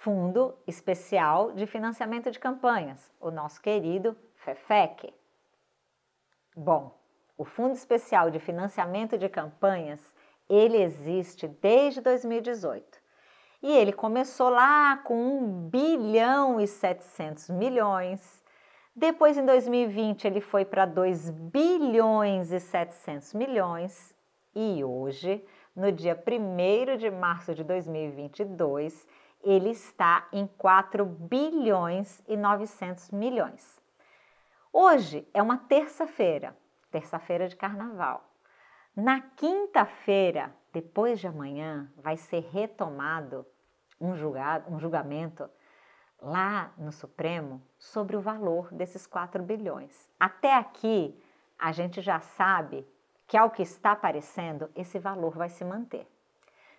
Fundo Especial de Financiamento de Campanhas, o nosso querido FEFEC. Bom, o Fundo Especial de Financiamento de Campanhas, ele existe desde 2018. E ele começou lá com 1 bilhão e 700 milhões. Depois, em 2020, ele foi para 2 bilhões e 700 milhões. E hoje, no dia 1 de março de 2022, ele está em 4 bilhões e 900 milhões. Hoje é uma terça-feira, terça-feira de carnaval. Na quinta-feira, depois de amanhã, vai ser retomado um, julgado, um julgamento lá no Supremo sobre o valor desses 4 bilhões. Até aqui, a gente já sabe que, ao que está aparecendo, esse valor vai se manter.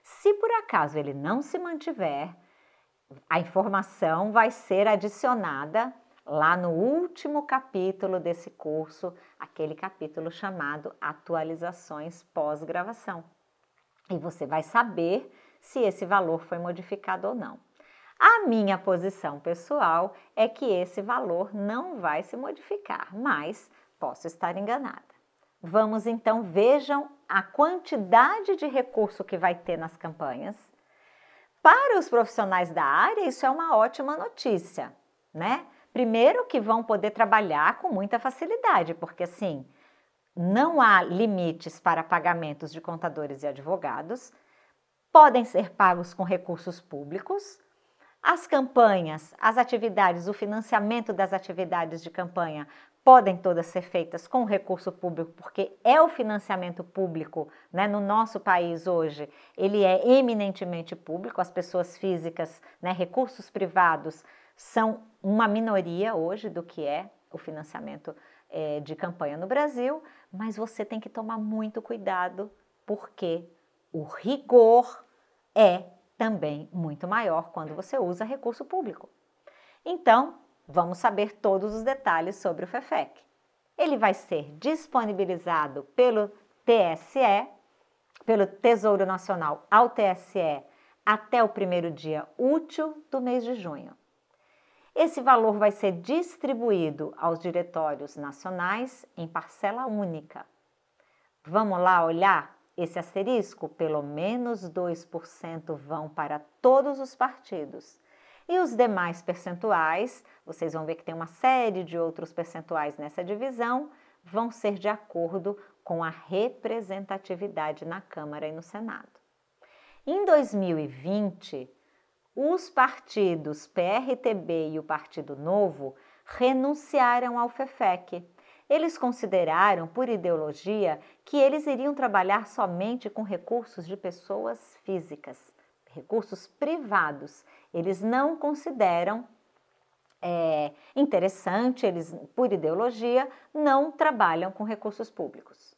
Se por acaso ele não se mantiver, a informação vai ser adicionada lá no último capítulo desse curso, aquele capítulo chamado Atualizações pós-gravação. E você vai saber se esse valor foi modificado ou não. A minha posição pessoal é que esse valor não vai se modificar, mas posso estar enganada. Vamos então, vejam a quantidade de recurso que vai ter nas campanhas para os profissionais da área, isso é uma ótima notícia, né? Primeiro que vão poder trabalhar com muita facilidade, porque assim, não há limites para pagamentos de contadores e advogados, podem ser pagos com recursos públicos. As campanhas, as atividades, o financiamento das atividades de campanha podem todas ser feitas com recurso público, porque é o financiamento público, né? No nosso país hoje, ele é eminentemente público, as pessoas físicas, né, recursos privados são uma minoria hoje do que é o financiamento é, de campanha no Brasil, mas você tem que tomar muito cuidado, porque o rigor é também muito maior quando você usa recurso público. Então, Vamos saber todos os detalhes sobre o FEFEC. Ele vai ser disponibilizado pelo TSE, pelo Tesouro Nacional ao TSE, até o primeiro dia útil do mês de junho. Esse valor vai ser distribuído aos diretórios nacionais em parcela única. Vamos lá olhar esse asterisco? Pelo menos 2% vão para todos os partidos e os demais percentuais, vocês vão ver que tem uma série de outros percentuais nessa divisão, vão ser de acordo com a representatividade na Câmara e no Senado. Em 2020, os partidos PRTB e o Partido Novo renunciaram ao FEFEC. Eles consideraram, por ideologia, que eles iriam trabalhar somente com recursos de pessoas físicas recursos privados, eles não consideram é, interessante, eles, por ideologia, não trabalham com recursos públicos.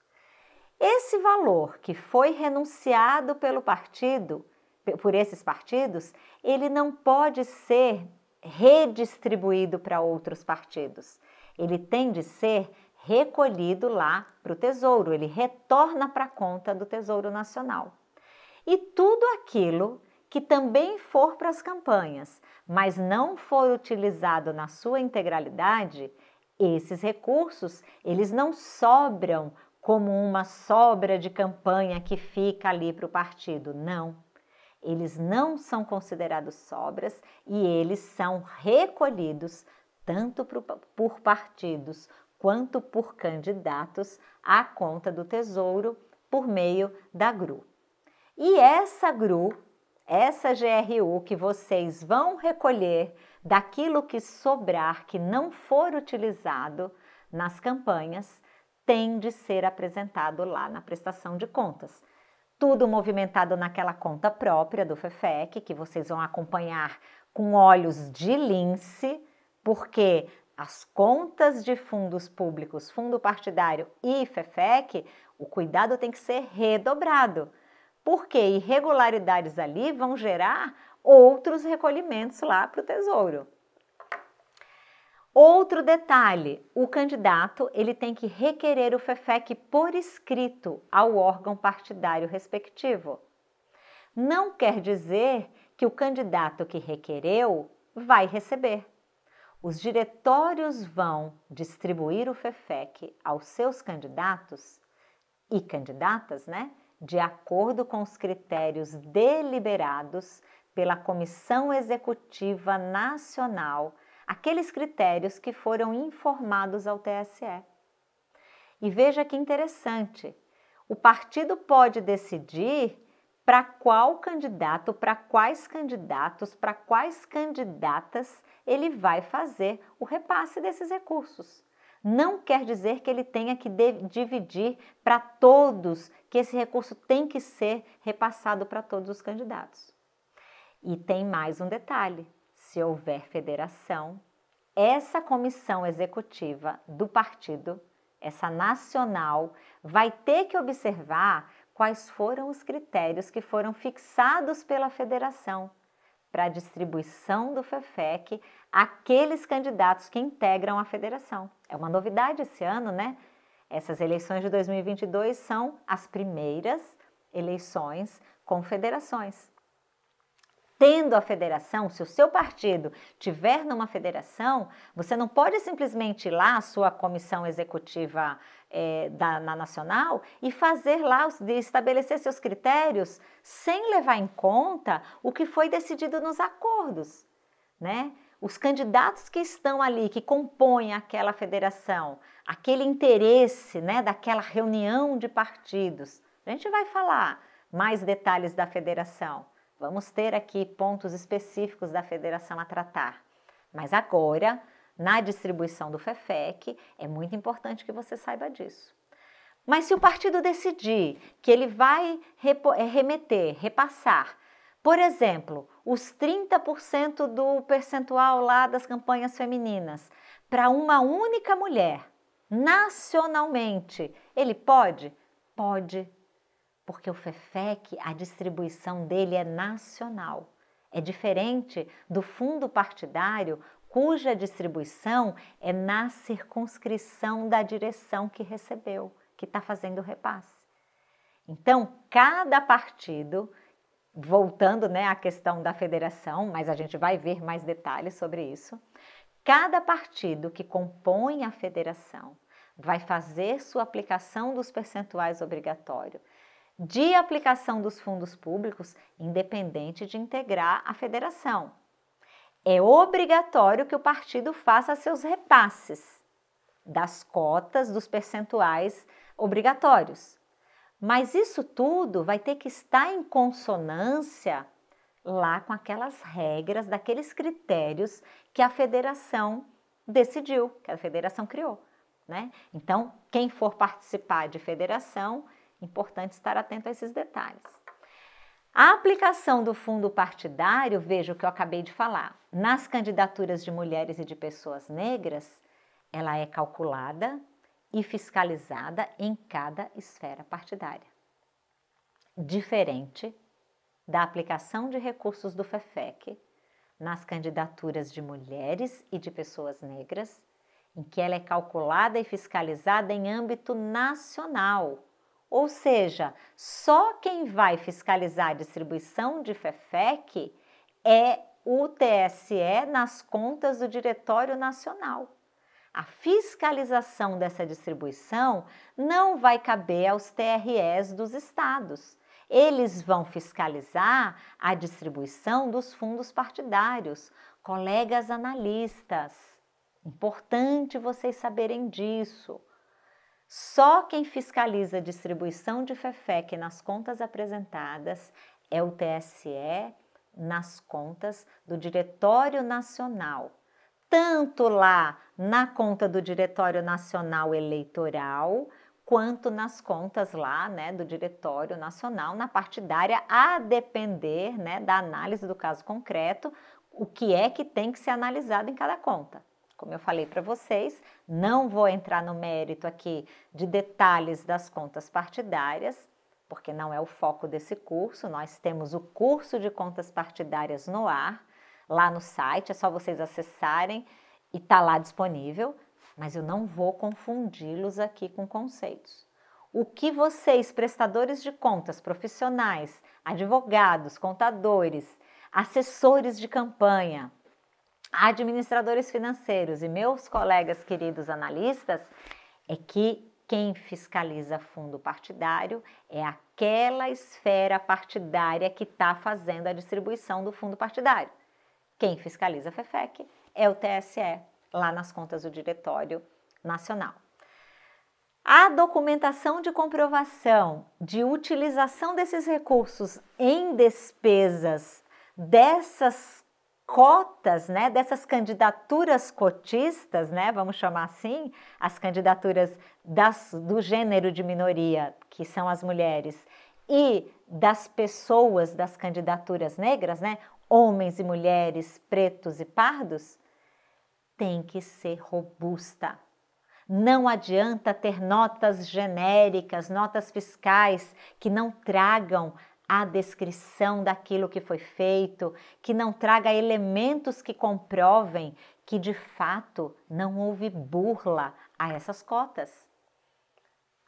Esse valor que foi renunciado pelo partido, por esses partidos, ele não pode ser redistribuído para outros partidos. Ele tem de ser recolhido lá para o Tesouro, ele retorna para a conta do Tesouro Nacional. E tudo aquilo que também for para as campanhas, mas não for utilizado na sua integralidade, esses recursos, eles não sobram como uma sobra de campanha que fica ali para o partido, não. Eles não são considerados sobras e eles são recolhidos tanto por partidos quanto por candidatos à conta do Tesouro por meio da GRU. E essa GRU essa GRU que vocês vão recolher daquilo que sobrar, que não for utilizado nas campanhas, tem de ser apresentado lá na prestação de contas. Tudo movimentado naquela conta própria do FEFEC, que vocês vão acompanhar com olhos de lince, porque as contas de fundos públicos, fundo partidário e FEFEC, o cuidado tem que ser redobrado porque irregularidades ali vão gerar outros recolhimentos lá para o Tesouro. Outro detalhe, o candidato ele tem que requerer o FEFEC por escrito ao órgão partidário respectivo. Não quer dizer que o candidato que requereu vai receber. Os diretórios vão distribuir o FEFEC aos seus candidatos e candidatas, né, de acordo com os critérios deliberados pela Comissão Executiva Nacional, aqueles critérios que foram informados ao TSE. E veja que interessante, o partido pode decidir para qual candidato, para quais candidatos, para quais candidatas ele vai fazer o repasse desses recursos. Não quer dizer que ele tenha que dividir para todos, que esse recurso tem que ser repassado para todos os candidatos. E tem mais um detalhe: se houver federação, essa comissão executiva do partido, essa nacional, vai ter que observar quais foram os critérios que foram fixados pela federação para a distribuição do FEFEC àqueles candidatos que integram a federação. É uma novidade esse ano, né? Essas eleições de 2022 são as primeiras eleições com federações tendo a federação, se o seu partido tiver numa federação, você não pode simplesmente ir lá, a sua comissão executiva é, da, na nacional, e fazer lá, de estabelecer seus critérios sem levar em conta o que foi decidido nos acordos, né? Os candidatos que estão ali, que compõem aquela federação, aquele interesse, né, daquela reunião de partidos. A gente vai falar mais detalhes da federação. Vamos ter aqui pontos específicos da federação a tratar. Mas agora, na distribuição do FEFEC, é muito importante que você saiba disso. Mas se o partido decidir que ele vai eh, remeter, repassar, por exemplo, os 30% do percentual lá das campanhas femininas para uma única mulher, nacionalmente, ele pode? Pode porque o FEFEC, a distribuição dele é nacional. É diferente do fundo partidário, cuja distribuição é na circunscrição da direção que recebeu, que está fazendo o repasse. Então, cada partido, voltando né, à questão da federação, mas a gente vai ver mais detalhes sobre isso, cada partido que compõe a federação vai fazer sua aplicação dos percentuais obrigatórios de aplicação dos fundos públicos, independente de integrar a federação. É obrigatório que o partido faça seus repasses das cotas, dos percentuais obrigatórios. Mas isso tudo vai ter que estar em consonância lá com aquelas regras, daqueles critérios que a federação decidiu, que a federação criou. Né? Então, quem for participar de federação Importante estar atento a esses detalhes. A aplicação do fundo partidário, veja o que eu acabei de falar, nas candidaturas de mulheres e de pessoas negras, ela é calculada e fiscalizada em cada esfera partidária. Diferente da aplicação de recursos do FEFEC nas candidaturas de mulheres e de pessoas negras, em que ela é calculada e fiscalizada em âmbito nacional ou seja, só quem vai fiscalizar a distribuição de FEFEC é o TSE nas contas do Diretório Nacional. A fiscalização dessa distribuição não vai caber aos TREs dos estados. Eles vão fiscalizar a distribuição dos fundos partidários. Colegas analistas, importante vocês saberem disso. Só quem fiscaliza a distribuição de FEFEC nas contas apresentadas é o TSE nas contas do Diretório Nacional, tanto lá na conta do Diretório Nacional Eleitoral, quanto nas contas lá, né, do Diretório Nacional, na partidária, a depender, né, da análise do caso concreto, o que é que tem que ser analisado em cada conta. Como eu falei para vocês, não vou entrar no mérito aqui de detalhes das contas partidárias, porque não é o foco desse curso. Nós temos o curso de contas partidárias no ar, lá no site, é só vocês acessarem e está lá disponível, mas eu não vou confundi-los aqui com conceitos. O que vocês, prestadores de contas profissionais, advogados, contadores, assessores de campanha, administradores financeiros e meus colegas queridos analistas, é que quem fiscaliza fundo partidário é aquela esfera partidária que está fazendo a distribuição do fundo partidário. Quem fiscaliza a FEFEC é o TSE, lá nas contas do Diretório Nacional. A documentação de comprovação de utilização desses recursos em despesas dessas cotas, né, dessas candidaturas cotistas, né, vamos chamar assim, as candidaturas das, do gênero de minoria, que são as mulheres, e das pessoas das candidaturas negras, né, homens e mulheres, pretos e pardos, tem que ser robusta. Não adianta ter notas genéricas, notas fiscais que não tragam a descrição daquilo que foi feito, que não traga elementos que comprovem que de fato não houve burla a essas cotas.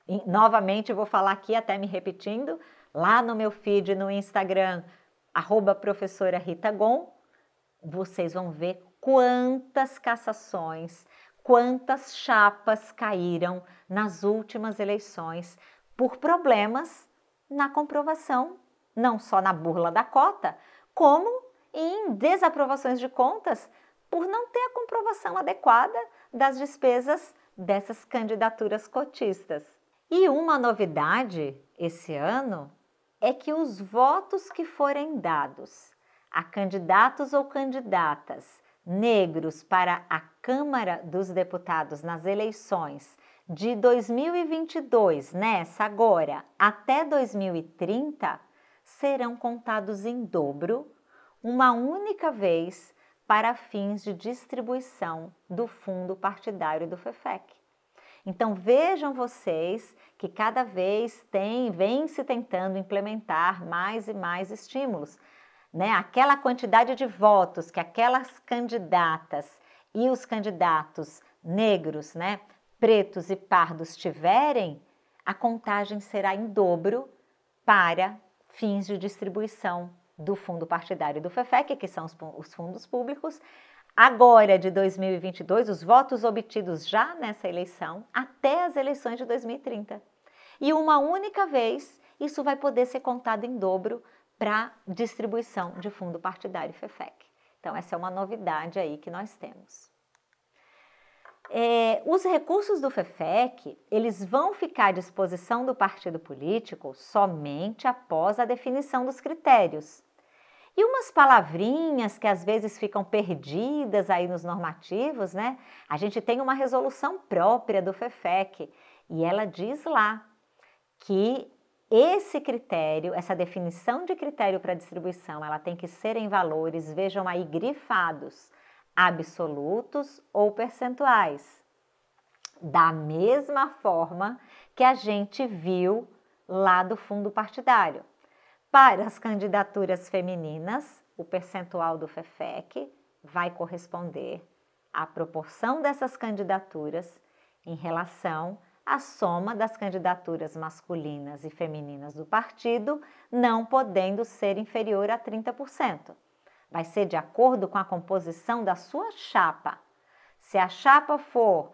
E, novamente vou falar aqui, até me repetindo, lá no meu feed no Instagram, arroba professora Rita Gon, vocês vão ver quantas cassações, quantas chapas caíram nas últimas eleições por problemas na comprovação não só na burla da cota, como em desaprovações de contas por não ter a comprovação adequada das despesas dessas candidaturas cotistas. E uma novidade esse ano é que os votos que forem dados a candidatos ou candidatas negros para a Câmara dos Deputados nas eleições de 2022, nessa agora, até 2030, serão contados em dobro, uma única vez, para fins de distribuição do fundo partidário do FEFEC. Então vejam vocês que cada vez tem, vem se tentando implementar mais e mais estímulos. Né? Aquela quantidade de votos que aquelas candidatas e os candidatos negros, né, pretos e pardos tiverem, a contagem será em dobro para fins de distribuição do fundo partidário do FEFEC, que são os fundos públicos, agora de 2022, os votos obtidos já nessa eleição, até as eleições de 2030. E uma única vez, isso vai poder ser contado em dobro para distribuição de fundo partidário FEFEC. Então, essa é uma novidade aí que nós temos. É, os recursos do FEFEC, eles vão ficar à disposição do partido político somente após a definição dos critérios. E umas palavrinhas que às vezes ficam perdidas aí nos normativos, né? A gente tem uma resolução própria do FEFEC e ela diz lá que esse critério, essa definição de critério para distribuição, ela tem que ser em valores, vejam aí, grifados absolutos ou percentuais. Da mesma forma que a gente viu lá do fundo partidário. Para as candidaturas femininas, o percentual do FEFEC vai corresponder à proporção dessas candidaturas em relação à soma das candidaturas masculinas e femininas do partido, não podendo ser inferior a 30% vai ser de acordo com a composição da sua chapa. Se a chapa for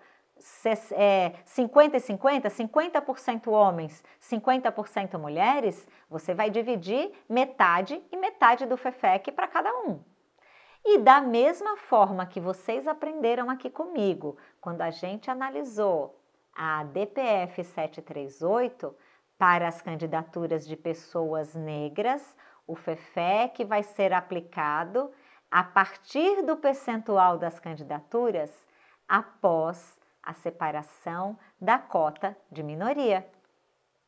50 e 50, 50% homens, 50% mulheres, você vai dividir metade e metade do FEFEC para cada um. E da mesma forma que vocês aprenderam aqui comigo, quando a gente analisou a DPF 738 para as candidaturas de pessoas negras o FEFEC vai ser aplicado a partir do percentual das candidaturas após a separação da cota de minoria.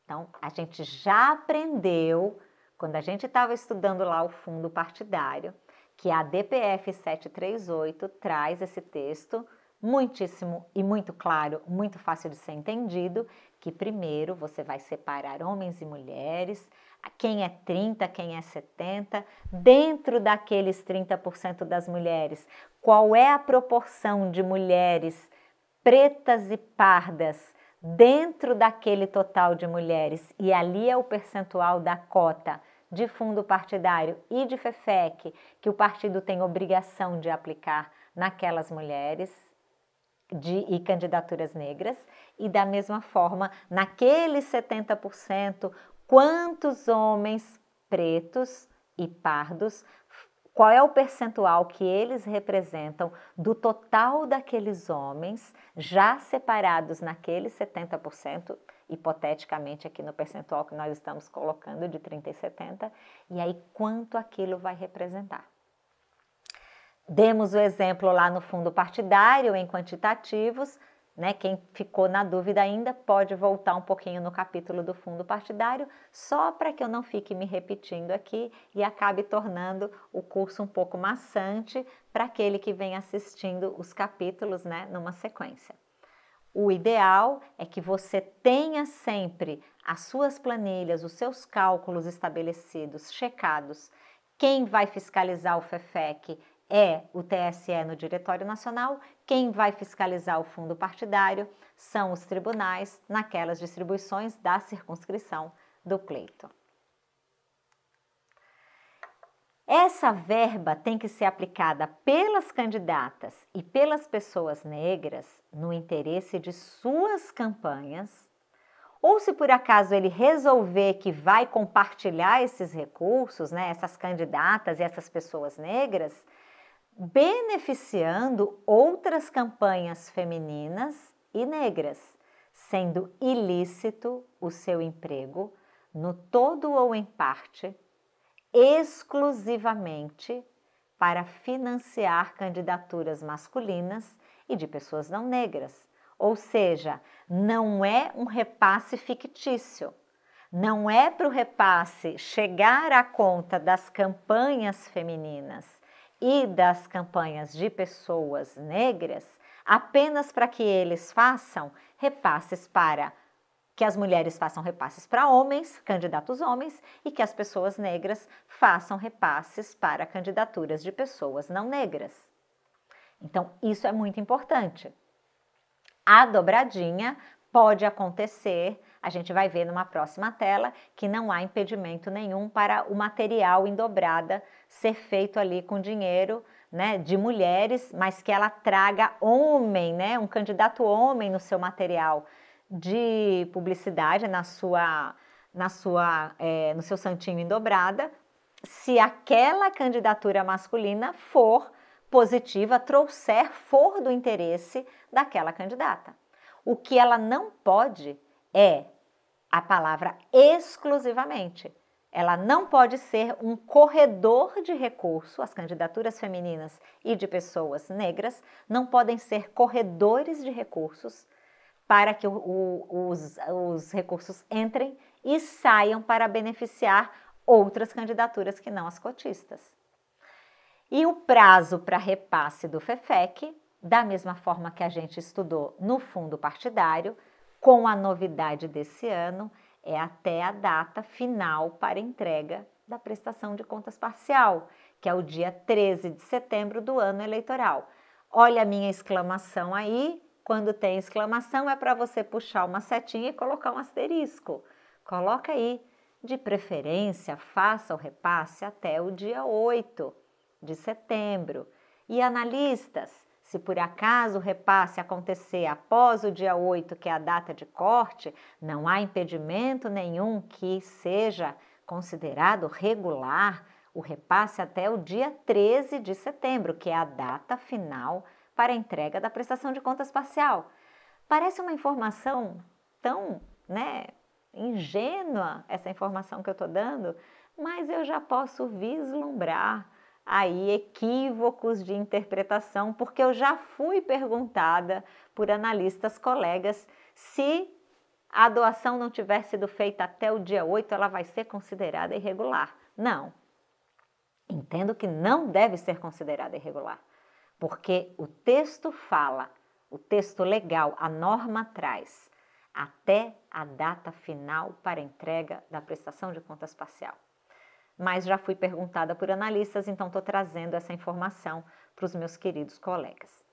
Então, a gente já aprendeu, quando a gente estava estudando lá o fundo partidário, que a DPF 738 traz esse texto muitíssimo e muito claro, muito fácil de ser entendido, que primeiro você vai separar homens e mulheres, quem é 30, quem é 70, dentro daqueles 30% das mulheres, qual é a proporção de mulheres pretas e pardas dentro daquele total de mulheres, e ali é o percentual da cota de fundo partidário e de FEFEC que o partido tem obrigação de aplicar naquelas mulheres de, e candidaturas negras, e da mesma forma, naqueles 70%, quantos homens pretos e pardos qual é o percentual que eles representam do total daqueles homens já separados naqueles 70%, hipoteticamente aqui no percentual que nós estamos colocando de 30 e 70, e aí quanto aquilo vai representar. Demos o exemplo lá no fundo partidário em quantitativos, né? Quem ficou na dúvida ainda pode voltar um pouquinho no capítulo do fundo partidário, só para que eu não fique me repetindo aqui e acabe tornando o curso um pouco maçante para aquele que vem assistindo os capítulos né, numa sequência. O ideal é que você tenha sempre as suas planilhas, os seus cálculos estabelecidos, checados. Quem vai fiscalizar o FEFEC é o TSE no Diretório Nacional, quem vai fiscalizar o fundo partidário são os tribunais naquelas distribuições da circunscrição do pleito. Essa verba tem que ser aplicada pelas candidatas e pelas pessoas negras no interesse de suas campanhas, ou se por acaso ele resolver que vai compartilhar esses recursos, né, essas candidatas e essas pessoas negras, beneficiando outras campanhas femininas e negras, sendo ilícito o seu emprego, no todo ou em parte, exclusivamente para financiar candidaturas masculinas e de pessoas não negras. Ou seja, não é um repasse fictício. Não é para o repasse chegar à conta das campanhas femininas e das campanhas de pessoas negras apenas para que eles façam repasses para que as mulheres façam repasses para homens, candidatos homens, e que as pessoas negras façam repasses para candidaturas de pessoas não negras. Então, isso é muito importante. A dobradinha pode acontecer, a gente vai ver numa próxima tela, que não há impedimento nenhum para o material em dobrada ser feito ali com dinheiro né, de mulheres, mas que ela traga homem, né, um candidato homem no seu material de publicidade, na sua, na sua, é, no seu santinho em dobrada, se aquela candidatura masculina for positiva, trouxer, for do interesse daquela candidata. O que ela não pode é a palavra exclusivamente. Ela não pode ser um corredor de recurso, as candidaturas femininas e de pessoas negras não podem ser corredores de recursos para que o, o, os, os recursos entrem e saiam para beneficiar outras candidaturas que não as cotistas. E o prazo para repasse do FEFEC, da mesma forma que a gente estudou no fundo partidário, com a novidade desse ano, é até a data final para entrega da prestação de contas parcial, que é o dia 13 de setembro do ano eleitoral. Olha a minha exclamação aí. Quando tem exclamação, é para você puxar uma setinha e colocar um asterisco. Coloca aí. De preferência, faça o repasse até o dia 8 de setembro. E analistas, se por acaso o repasse acontecer após o dia 8, que é a data de corte, não há impedimento nenhum que seja considerado regular o repasse até o dia 13 de setembro, que é a data final para a entrega da prestação de contas parcial. Parece uma informação tão, né, ingênua essa informação que eu estou dando, mas eu já posso vislumbrar aí equívocos de interpretação, porque eu já fui perguntada por analistas colegas se a doação não tiver sido feita até o dia 8, ela vai ser considerada irregular. Não. Entendo que não deve ser considerada irregular, porque o texto fala, o texto legal, a norma traz até a data final para entrega da prestação de contas parcial mas já fui perguntada por analistas, então estou trazendo essa informação para os meus queridos colegas.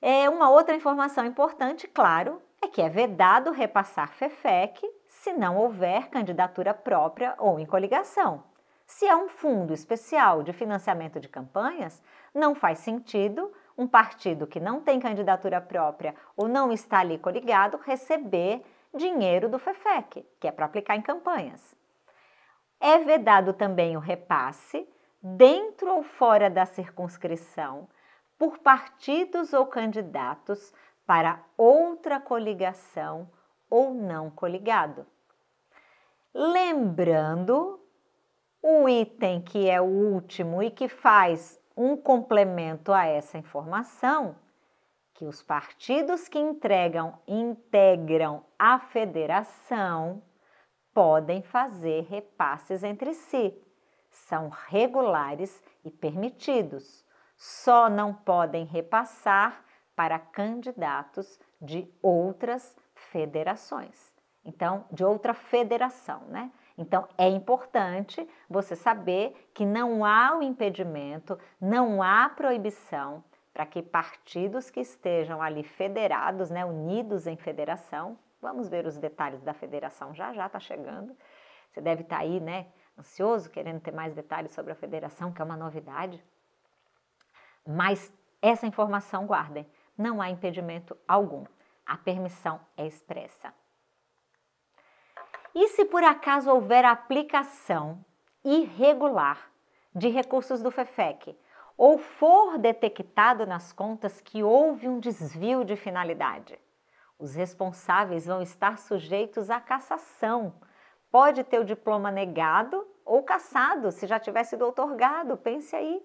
É, uma outra informação importante, claro, é que é vedado repassar FEFEC se não houver candidatura própria ou em coligação. Se é um fundo especial de financiamento de campanhas, não faz sentido um partido que não tem candidatura própria ou não está ali coligado receber dinheiro do FEFEC, que é para aplicar em campanhas. É vedado também o repasse, dentro ou fora da circunscrição, por partidos ou candidatos para outra coligação ou não coligado. Lembrando o item que é o último e que faz um complemento a essa informação, que os partidos que entregam integram a federação podem fazer repasses entre si. São regulares e permitidos. Só não podem repassar para candidatos de outras federações. Então, de outra federação, né? Então, é importante você saber que não há o impedimento, não há proibição para que partidos que estejam ali federados, né, unidos em federação, vamos ver os detalhes da federação já já está chegando. Você deve estar tá aí, né, ansioso, querendo ter mais detalhes sobre a federação, que é uma novidade. Mas essa informação guardem, não há impedimento algum. A permissão é expressa. E se por acaso houver aplicação irregular de recursos do FEFEC ou for detectado nas contas que houve um desvio de finalidade, os responsáveis vão estar sujeitos à cassação. Pode ter o diploma negado ou cassado, se já tivesse sido otorgado, pense aí.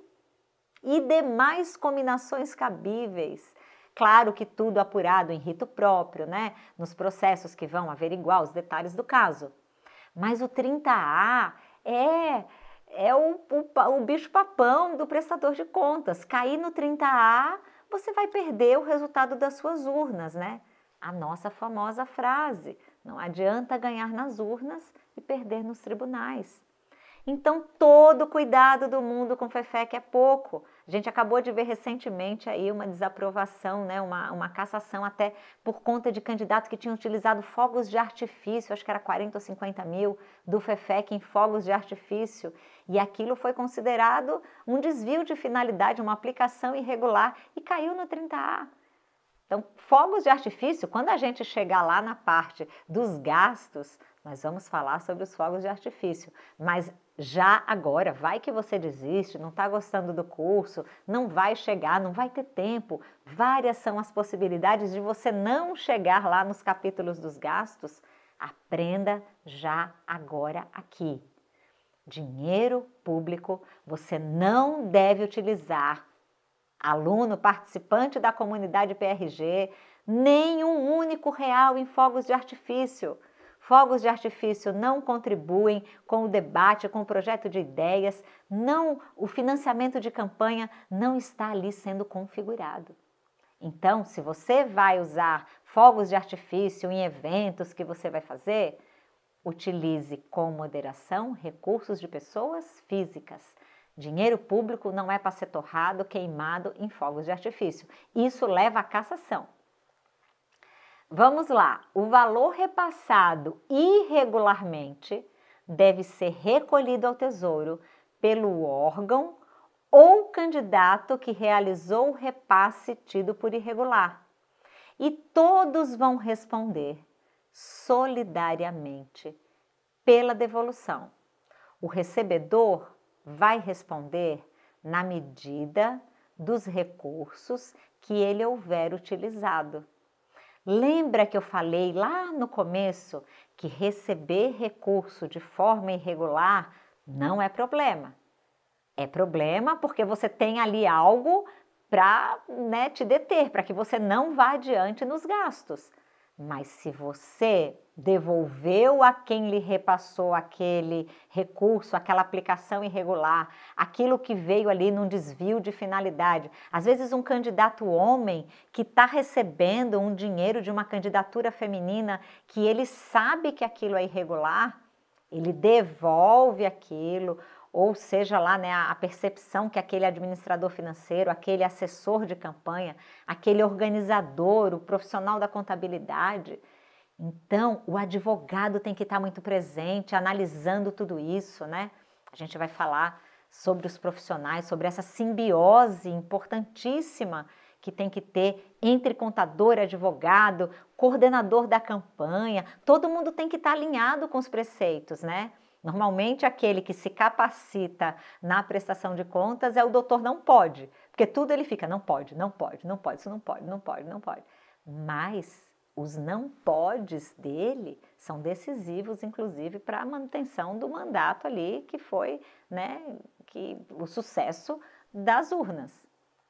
E demais combinações cabíveis Claro que tudo apurado em rito próprio, né? Nos processos que vão averiguar os detalhes do caso. Mas o 30A é, é o, o, o bicho papão do prestador de contas. Cair no 30A, você vai perder o resultado das suas urnas, né? A nossa famosa frase: não adianta ganhar nas urnas e perder nos tribunais. Então, todo cuidado do mundo com FEFEC é pouco. A gente acabou de ver recentemente aí uma desaprovação, né, uma, uma cassação até por conta de candidatos que tinham utilizado fogos de artifício, acho que era 40 ou 50 mil do FEFEC em fogos de artifício. E aquilo foi considerado um desvio de finalidade, uma aplicação irregular e caiu no 30A. Então, fogos de artifício, quando a gente chegar lá na parte dos gastos, nós vamos falar sobre os fogos de artifício, mas já agora, vai que você desiste, não está gostando do curso, não vai chegar, não vai ter tempo. Várias são as possibilidades de você não chegar lá nos capítulos dos gastos. Aprenda já agora aqui. Dinheiro público você não deve utilizar. Aluno participante da comunidade PRG, nem um único real em fogos de artifício. Fogos de artifício não contribuem com o debate, com o projeto de ideias, não, o financiamento de campanha não está ali sendo configurado. Então, se você vai usar fogos de artifício em eventos que você vai fazer, utilize com moderação recursos de pessoas físicas. Dinheiro público não é para ser torrado, queimado em fogos de artifício. Isso leva à cassação. Vamos lá, o valor repassado irregularmente deve ser recolhido ao Tesouro pelo órgão ou candidato que realizou o repasse tido por irregular. E todos vão responder solidariamente pela devolução. O recebedor vai responder na medida dos recursos que ele houver utilizado. Lembra que eu falei lá no começo que receber recurso de forma irregular não é problema. É problema porque você tem ali algo para né, te deter, para que você não vá adiante nos gastos. Mas se você devolveu a quem lhe repassou aquele recurso, aquela aplicação irregular, aquilo que veio ali num desvio de finalidade. Às vezes, um candidato homem que está recebendo um dinheiro de uma candidatura feminina que ele sabe que aquilo é irregular, ele devolve aquilo ou seja lá né, a percepção que aquele administrador financeiro, aquele assessor de campanha, aquele organizador, o profissional da contabilidade. Então, o advogado tem que estar muito presente, analisando tudo isso, né? A gente vai falar sobre os profissionais, sobre essa simbiose importantíssima que tem que ter entre contador, advogado, coordenador da campanha. Todo mundo tem que estar alinhado com os preceitos, né? Normalmente, aquele que se capacita na prestação de contas é o doutor não pode, porque tudo ele fica não pode, não pode, não pode, isso não pode, não pode, não pode. Mas os não podes dele são decisivos, inclusive, para a manutenção do mandato ali, que foi né, que, o sucesso das urnas.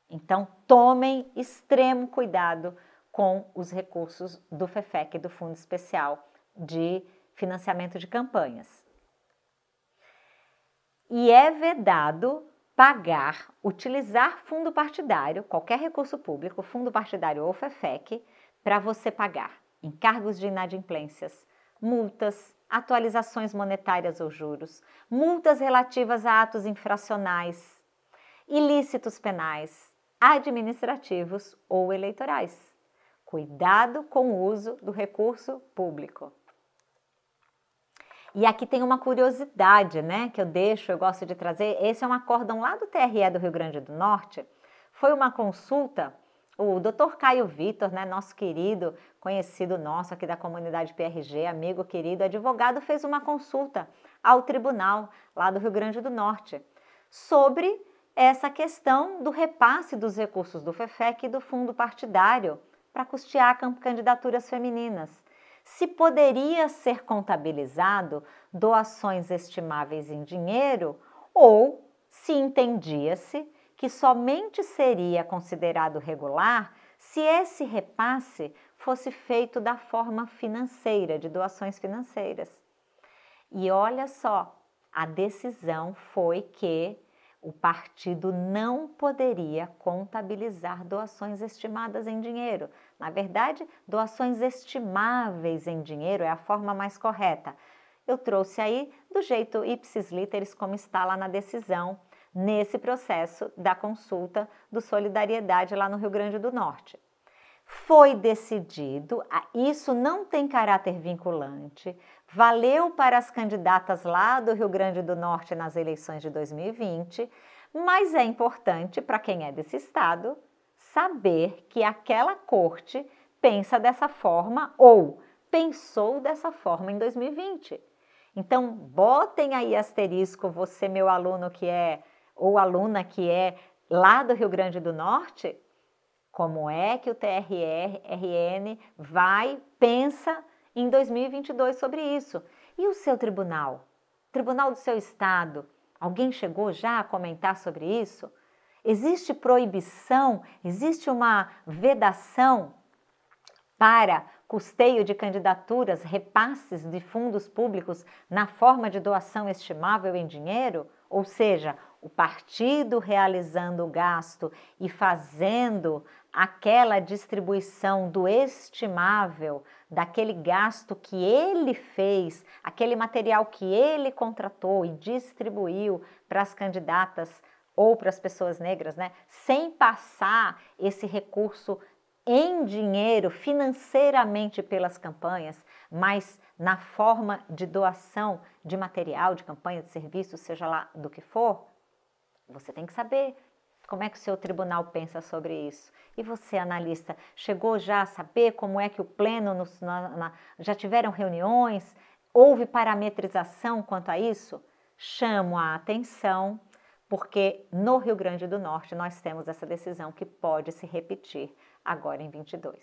Então, tomem extremo cuidado com os recursos do FEFEC, do Fundo Especial de Financiamento de Campanhas e é vedado pagar, utilizar fundo partidário, qualquer recurso público, fundo partidário ou FEFEC, para você pagar encargos de inadimplências, multas, atualizações monetárias ou juros, multas relativas a atos infracionais, ilícitos penais, administrativos ou eleitorais. Cuidado com o uso do recurso público. E aqui tem uma curiosidade, né, que eu deixo, eu gosto de trazer. Esse é um acórdão lá do TRE do Rio Grande do Norte. Foi uma consulta, o Dr. Caio Vitor, né, nosso querido, conhecido nosso aqui da comunidade PRG, amigo querido, advogado, fez uma consulta ao tribunal lá do Rio Grande do Norte sobre essa questão do repasse dos recursos do FEFEC e do fundo partidário para custear candidaturas femininas se poderia ser contabilizado doações estimáveis em dinheiro ou se entendia-se que somente seria considerado regular se esse repasse fosse feito da forma financeira, de doações financeiras. E olha só, a decisão foi que o partido não poderia contabilizar doações estimadas em dinheiro. Na verdade, doações estimáveis em dinheiro é a forma mais correta. Eu trouxe aí do jeito ipsis literis como está lá na decisão, nesse processo da consulta do Solidariedade lá no Rio Grande do Norte. Foi decidido, isso não tem caráter vinculante, valeu para as candidatas lá do Rio Grande do Norte nas eleições de 2020, mas é importante para quem é desse estado saber que aquela corte pensa dessa forma ou pensou dessa forma em 2020. Então, botem aí asterisco, você, meu aluno que é, ou aluna que é lá do Rio Grande do Norte, como é que o TRR-RN vai, pensa em 2022 sobre isso. E o seu tribunal? Tribunal do seu estado? Alguém chegou já a comentar sobre isso? Existe proibição, existe uma vedação para custeio de candidaturas, repasses de fundos públicos na forma de doação estimável em dinheiro? Ou seja, o partido realizando o gasto e fazendo aquela distribuição do estimável, daquele gasto que ele fez, aquele material que ele contratou e distribuiu para as candidatas ou para as pessoas negras, né, sem passar esse recurso em dinheiro financeiramente pelas campanhas, mas na forma de doação de material, de campanha, de serviço, seja lá do que for, você tem que saber como é que o seu tribunal pensa sobre isso. E você, analista, chegou já a saber como é que o pleno, no, na, na, já tiveram reuniões? Houve parametrização quanto a isso? Chamo a atenção porque no Rio Grande do Norte nós temos essa decisão que pode se repetir agora em 22.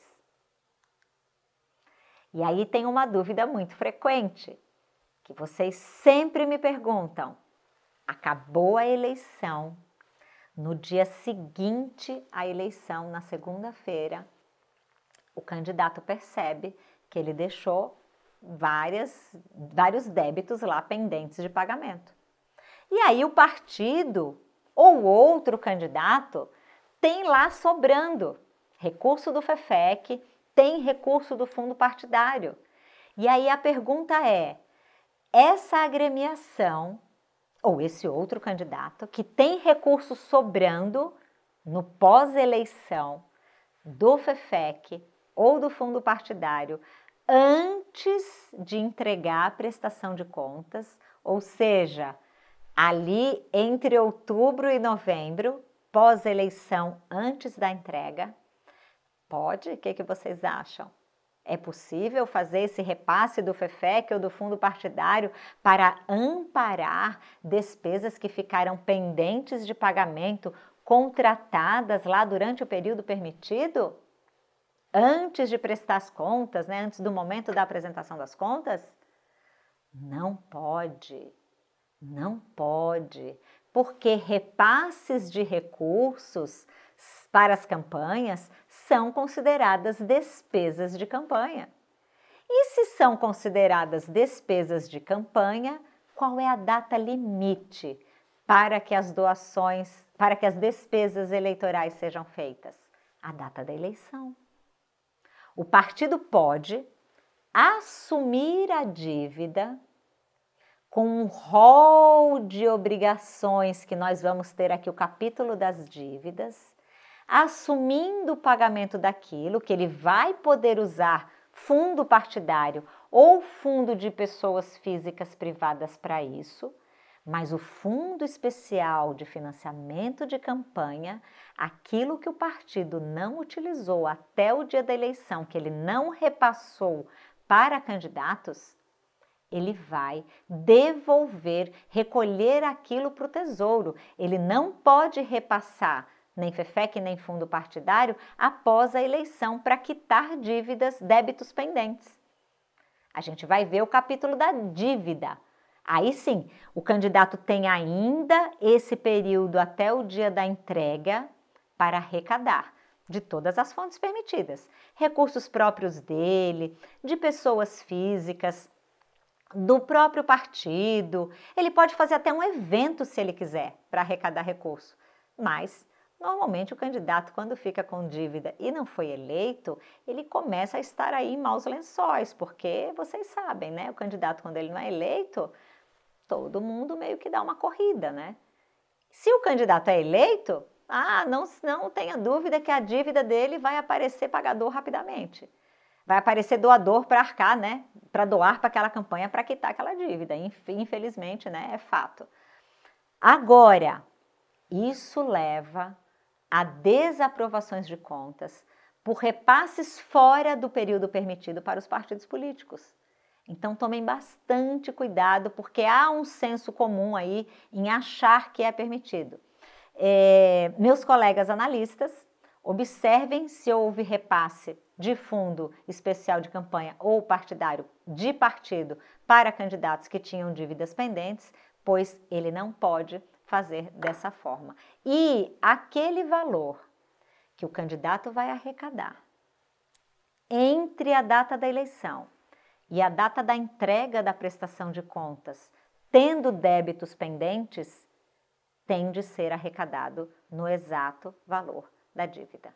E aí tem uma dúvida muito frequente, que vocês sempre me perguntam: acabou a eleição, no dia seguinte à eleição, na segunda-feira, o candidato percebe que ele deixou várias, vários débitos lá pendentes de pagamento. E aí o partido ou outro candidato tem lá sobrando recurso do FEFEC, tem recurso do fundo partidário. E aí a pergunta é: essa agremiação ou esse outro candidato que tem recursos sobrando no pós-eleição do FEFEC ou do fundo partidário antes de entregar a prestação de contas, ou seja, ali entre outubro e novembro, pós-eleição, antes da entrega. Pode? O que, que vocês acham? É possível fazer esse repasse do FEFEC ou do fundo partidário para amparar despesas que ficaram pendentes de pagamento contratadas lá durante o período permitido? Antes de prestar as contas, né? antes do momento da apresentação das contas? Não pode, não pode, porque repasses de recursos para as campanhas são consideradas despesas de campanha. E se são consideradas despesas de campanha, qual é a data limite para que as doações, para que as despesas eleitorais sejam feitas? A data da eleição. O partido pode assumir a dívida com um rol de obrigações que nós vamos ter aqui o capítulo das dívidas assumindo o pagamento daquilo que ele vai poder usar fundo partidário ou fundo de pessoas físicas privadas para isso, mas o fundo especial de financiamento de campanha, aquilo que o partido não utilizou até o dia da eleição, que ele não repassou para candidatos, ele vai devolver, recolher aquilo para o tesouro. Ele não pode repassar nem FEFEC, nem fundo partidário, após a eleição para quitar dívidas, débitos pendentes. A gente vai ver o capítulo da dívida. Aí sim, o candidato tem ainda esse período até o dia da entrega para arrecadar de todas as fontes permitidas, recursos próprios dele, de pessoas físicas, do próprio partido. Ele pode fazer até um evento se ele quiser para arrecadar recurso, mas Normalmente, o candidato, quando fica com dívida e não foi eleito, ele começa a estar aí em maus lençóis, porque vocês sabem, né? O candidato, quando ele não é eleito, todo mundo meio que dá uma corrida, né? Se o candidato é eleito, ah, não, não tenha dúvida que a dívida dele vai aparecer pagador rapidamente. Vai aparecer doador para arcar, né? Para doar para aquela campanha para quitar aquela dívida. Infelizmente, né? É fato. Agora, isso leva a desaprovações de contas por repasses fora do período permitido para os partidos políticos. Então tomem bastante cuidado, porque há um senso comum aí em achar que é permitido. É, meus colegas analistas, observem se houve repasse de fundo especial de campanha ou partidário de partido para candidatos que tinham dívidas pendentes, pois ele não pode fazer dessa forma. E aquele valor que o candidato vai arrecadar entre a data da eleição e a data da entrega da prestação de contas, tendo débitos pendentes, tem de ser arrecadado no exato valor da dívida.